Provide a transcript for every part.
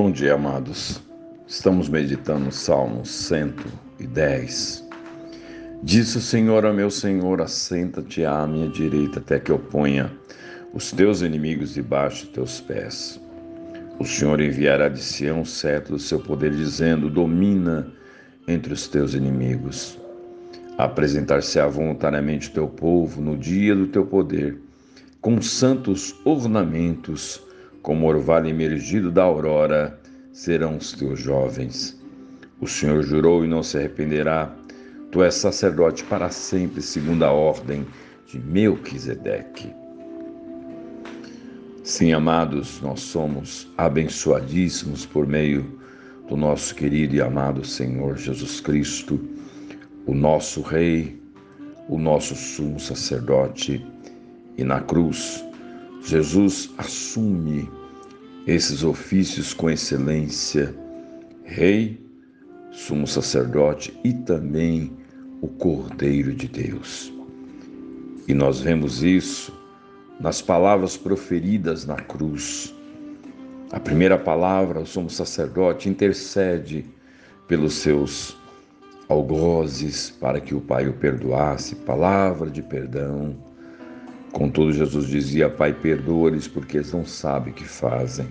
Bom dia, amados. Estamos meditando no Salmo 110. Disse o Senhor ao meu Senhor: Assenta-te à minha direita, até que eu ponha os teus inimigos debaixo de teus pés. O Senhor enviará de Sião o cetro do seu poder, dizendo: Domina entre os teus inimigos. Apresentar-se-á voluntariamente o teu povo no dia do teu poder, com santos ornamentos como orvalho emergido da aurora serão os teus jovens. O Senhor jurou e não se arrependerá. Tu és sacerdote para sempre, segundo a ordem de Melquisedeque. Sim, amados, nós somos abençoadíssimos por meio do nosso querido e amado Senhor Jesus Cristo, o nosso Rei, o nosso sumo sacerdote, e na cruz Jesus assume esses ofícios com excelência, Rei, Sumo Sacerdote e também o Cordeiro de Deus. E nós vemos isso nas palavras proferidas na cruz. A primeira palavra, o sumo sacerdote intercede pelos seus algozes para que o Pai o perdoasse, palavra de perdão. Contudo, Jesus dizia: Pai, perdoa-lhes porque eles não sabem o que fazem.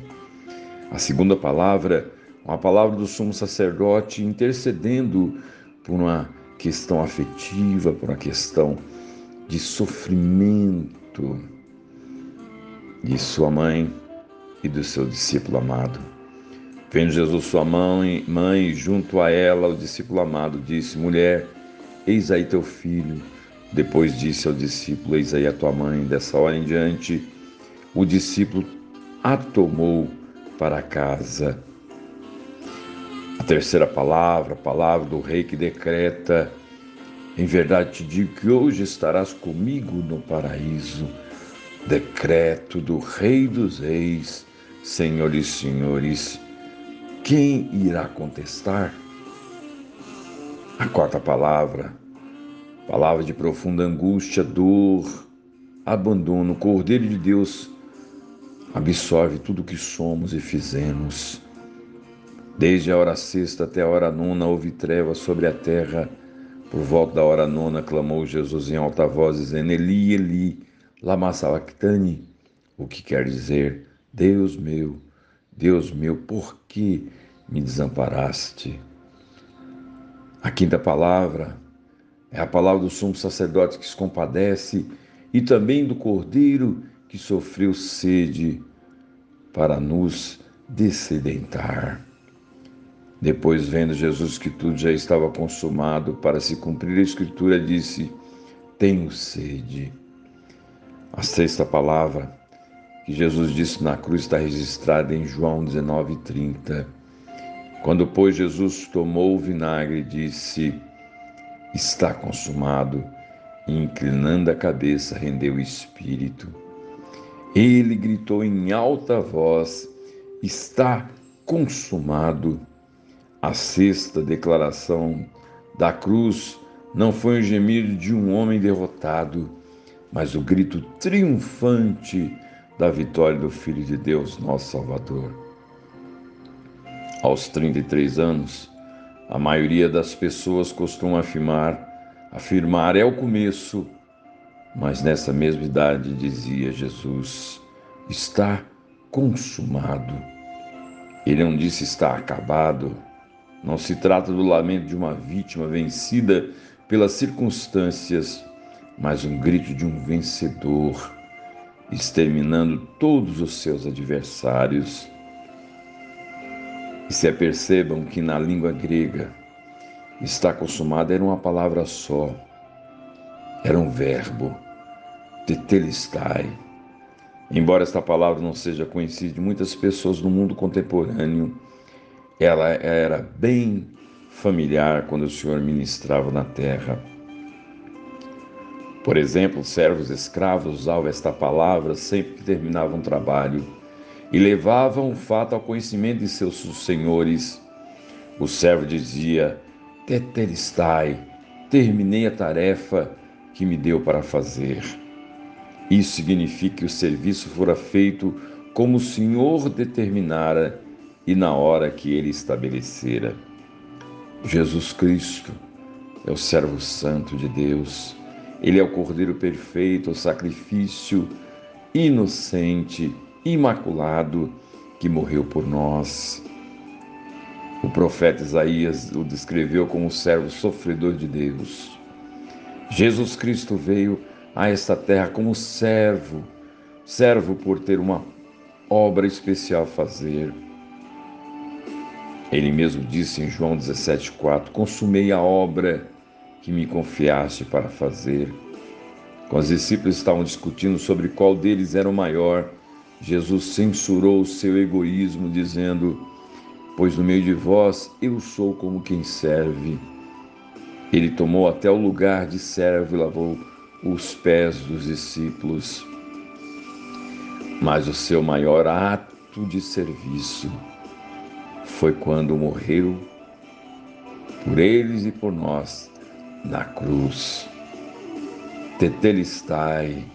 A segunda palavra, uma palavra do sumo sacerdote intercedendo por uma questão afetiva, por uma questão de sofrimento de sua mãe e do seu discípulo amado. Vendo Jesus sua mãe, mãe junto a ela, o discípulo amado disse: Mulher, eis aí teu filho. Depois disse ao discípulo: Eis aí a tua mãe. Dessa hora em diante, o discípulo a tomou para casa. A terceira palavra, a palavra do rei que decreta: Em verdade te digo que hoje estarás comigo no paraíso. Decreto do Rei dos Reis, Senhores e Senhores. Quem irá contestar? A quarta palavra, Palavra de profunda angústia, dor, abandono. O Cordeiro de Deus absorve tudo o que somos e fizemos. Desde a hora sexta até a hora nona houve trevas sobre a terra. Por volta da hora nona clamou Jesus em alta voz, dizendo: Eli, Eli, lama sabachthani, o que quer dizer: Deus meu, Deus meu, por que me desamparaste? A quinta palavra, é a palavra do sumo sacerdote que se compadece e também do cordeiro que sofreu sede para nos descedentar. Depois, vendo Jesus que tudo já estava consumado para se cumprir a Escritura, disse: Tenho sede. A sexta palavra que Jesus disse na cruz está registrada em João 19:30. Quando, pois, Jesus tomou o vinagre, disse: Está consumado. E, inclinando a cabeça, rendeu o espírito. Ele gritou em alta voz: Está consumado. A sexta declaração da cruz não foi um gemido de um homem derrotado, mas o grito triunfante da vitória do Filho de Deus, nosso Salvador. Aos 33 anos, a maioria das pessoas costuma afirmar, afirmar é o começo, mas nessa mesma idade dizia Jesus, está consumado. Ele não disse está acabado. Não se trata do lamento de uma vítima vencida pelas circunstâncias, mas um grito de um vencedor, exterminando todos os seus adversários e se apercebam que na língua grega está consumado era uma palavra só, era um verbo, tetelestai. Embora esta palavra não seja conhecida de muitas pessoas no mundo contemporâneo, ela era bem familiar quando o Senhor ministrava na terra. Por exemplo, servos escravos usavam esta palavra sempre que terminavam um trabalho e levavam o fato ao conhecimento de seus senhores. O servo dizia: Teteristai, terminei a tarefa que me deu para fazer. Isso significa que o serviço fora feito como o Senhor determinara e na hora que ele estabelecera. Jesus Cristo é o servo santo de Deus. Ele é o Cordeiro perfeito, o sacrifício inocente, imaculado que morreu por nós. O profeta Isaías o descreveu como servo sofredor de Deus. Jesus Cristo veio a esta terra como servo, servo por ter uma obra especial a fazer. Ele mesmo disse em João 17,4: Consumei a obra que me confiaste para fazer. Quando os discípulos estavam discutindo sobre qual deles era o maior, Jesus censurou o seu egoísmo, dizendo: Pois no meio de vós eu sou como quem serve. Ele tomou até o lugar de servo e lavou os pés dos discípulos. Mas o seu maior ato de serviço foi quando morreu por eles e por nós na cruz. Tetelestai,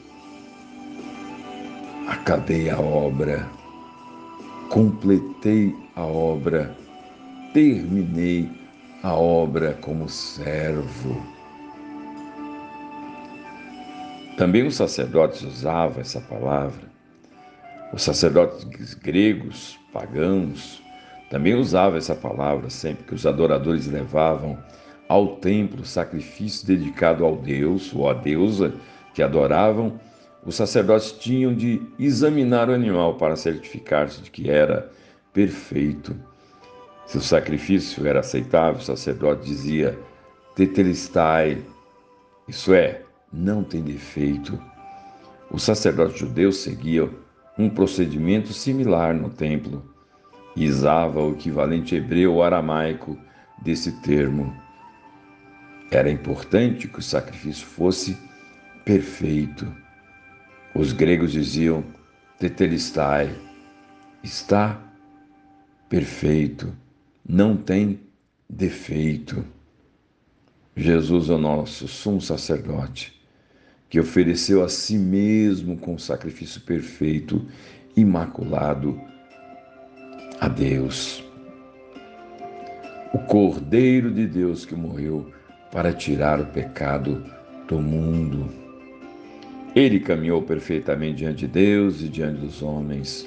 acabei a obra, completei a obra, terminei a obra como servo. Também os sacerdotes usavam essa palavra. Os sacerdotes gregos, pagãos, também usava essa palavra sempre que os adoradores levavam ao templo sacrifício dedicado ao Deus ou à deusa que adoravam. Os sacerdotes tinham de examinar o animal para certificar-se de que era perfeito. Se o sacrifício era aceitável, o sacerdote dizia: Tetelestai, isso é, não tem defeito. O sacerdote judeu seguia um procedimento similar no templo e usava o equivalente hebreu ou aramaico desse termo. Era importante que o sacrifício fosse perfeito. Os gregos diziam tetelestai, está perfeito, não tem defeito. Jesus é o nosso sumo sacerdote, que ofereceu a si mesmo com sacrifício perfeito, imaculado, a Deus. O Cordeiro de Deus que morreu para tirar o pecado do mundo. Ele caminhou perfeitamente diante de Deus e diante dos homens.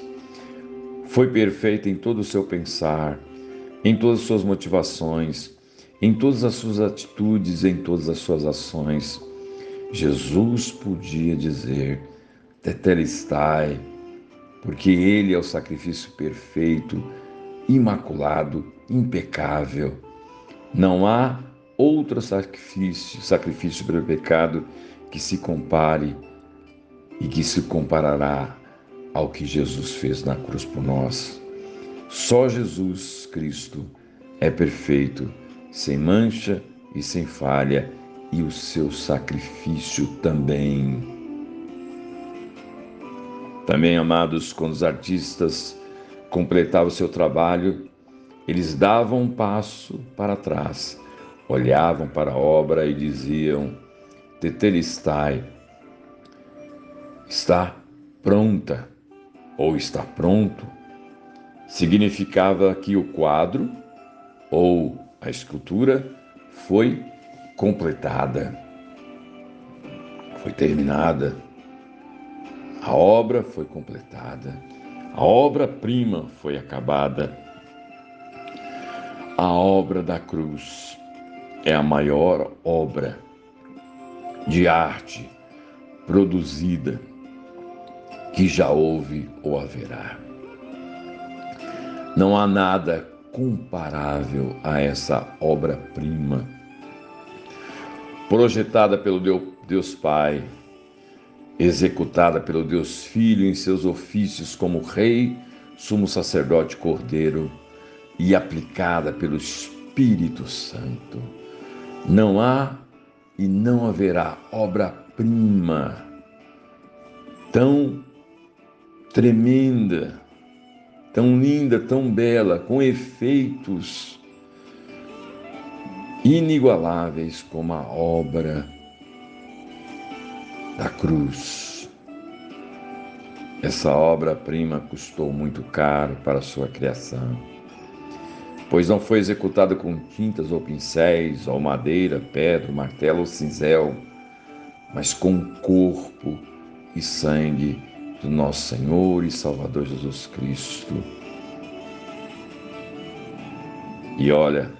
Foi perfeito em todo o seu pensar, em todas as suas motivações, em todas as suas atitudes, em todas as suas ações. Jesus podia dizer: Tetelestai, porque Ele é o sacrifício perfeito, imaculado, impecável. Não há outro sacrifício, sacrifício pelo pecado que se compare e que se comparará ao que Jesus fez na cruz por nós. Só Jesus Cristo é perfeito, sem mancha e sem falha, e o seu sacrifício também. Também, amados, quando os artistas completavam seu trabalho, eles davam um passo para trás, olhavam para a obra e diziam: Tetelistai, está pronta ou está pronto. Significava que o quadro ou a escultura foi completada, foi terminada. A obra foi completada, a obra-prima foi acabada. A obra da cruz é a maior obra de arte produzida que já houve ou haverá. Não há nada comparável a essa obra-prima, projetada pelo Deus Pai, executada pelo Deus Filho em seus ofícios como Rei, Sumo Sacerdote Cordeiro e aplicada pelo Espírito Santo. Não há e não haverá obra-prima tão tremenda, tão linda, tão bela, com efeitos inigualáveis como a obra da cruz. Essa obra-prima custou muito caro para sua criação. pois não foi executada com tintas ou pincéis, ou madeira, pedra, martelo ou cinzel, mas com corpo e sangue do nosso Senhor e Salvador Jesus Cristo. E olha,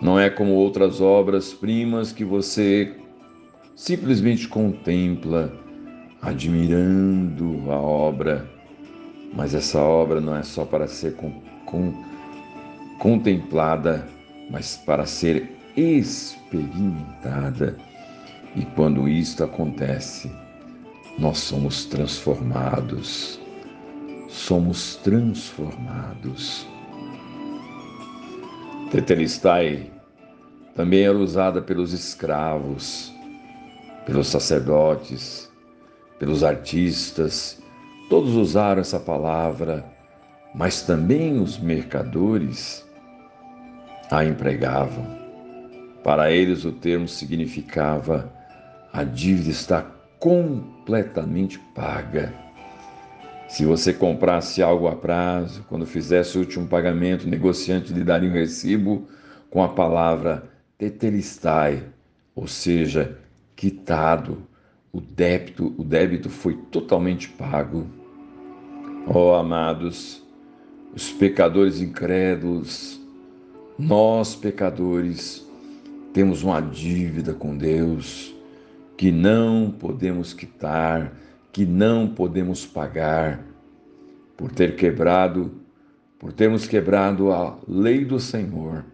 não é como outras obras primas que você simplesmente contempla, admirando a obra, mas essa obra não é só para ser com, com, contemplada, mas para ser experimentada. E quando isto acontece, nós somos transformados. Somos transformados. Tetelestai também era usada pelos escravos, pelos sacerdotes, pelos artistas. Todos usaram essa palavra, mas também os mercadores a empregavam. Para eles o termo significava a dívida está completamente paga. Se você comprasse algo a prazo, quando fizesse o último pagamento, o negociante lhe daria um recibo com a palavra tetelistai, ou seja, quitado. O débito, o débito foi totalmente pago. Oh, amados, os pecadores incrédulos, nós pecadores, temos uma dívida com Deus que não podemos quitar, que não podemos pagar, por ter quebrado, por termos quebrado a lei do Senhor,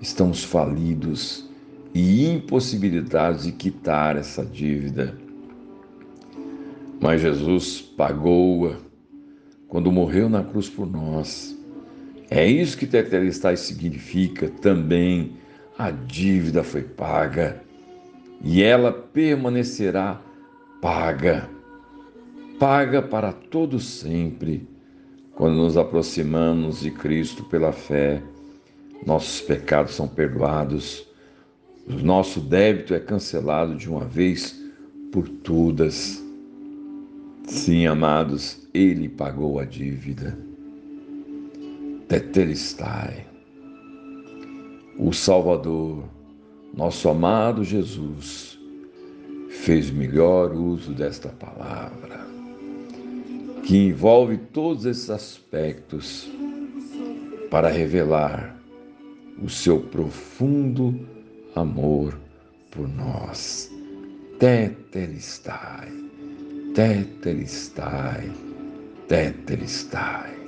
estamos falidos e impossibilitados de quitar essa dívida. Mas Jesus pagou-a quando morreu na cruz por nós. É isso que Tetelestai significa também. A dívida foi paga e ela permanecerá paga, paga para todo sempre. Quando nos aproximamos de Cristo pela fé, nossos pecados são perdoados, o nosso débito é cancelado de uma vez por todas. Sim, amados, Ele pagou a dívida. Tetelestai, o Salvador, nosso amado Jesus fez melhor uso desta palavra, que envolve todos esses aspectos para revelar o seu profundo amor por nós. Tetelistai, tetelistai, tetelistai.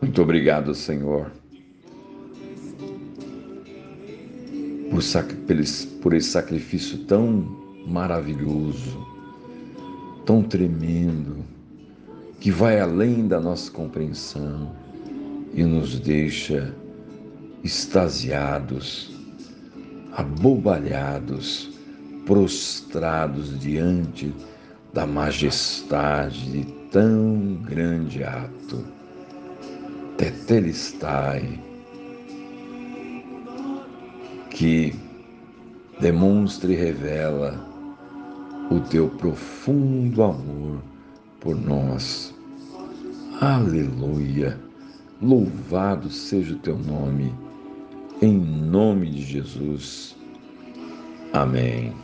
Muito obrigado, Senhor por, esse sacrifício tão maravilhoso, tão tremendo, que vai além da nossa compreensão e nos deixa extasiados, abobalhados, prostrados diante da majestade de tão grande ato. Tetelestai que demonstre e revela o teu profundo amor por nós. Aleluia! Louvado seja o teu nome, em nome de Jesus. Amém.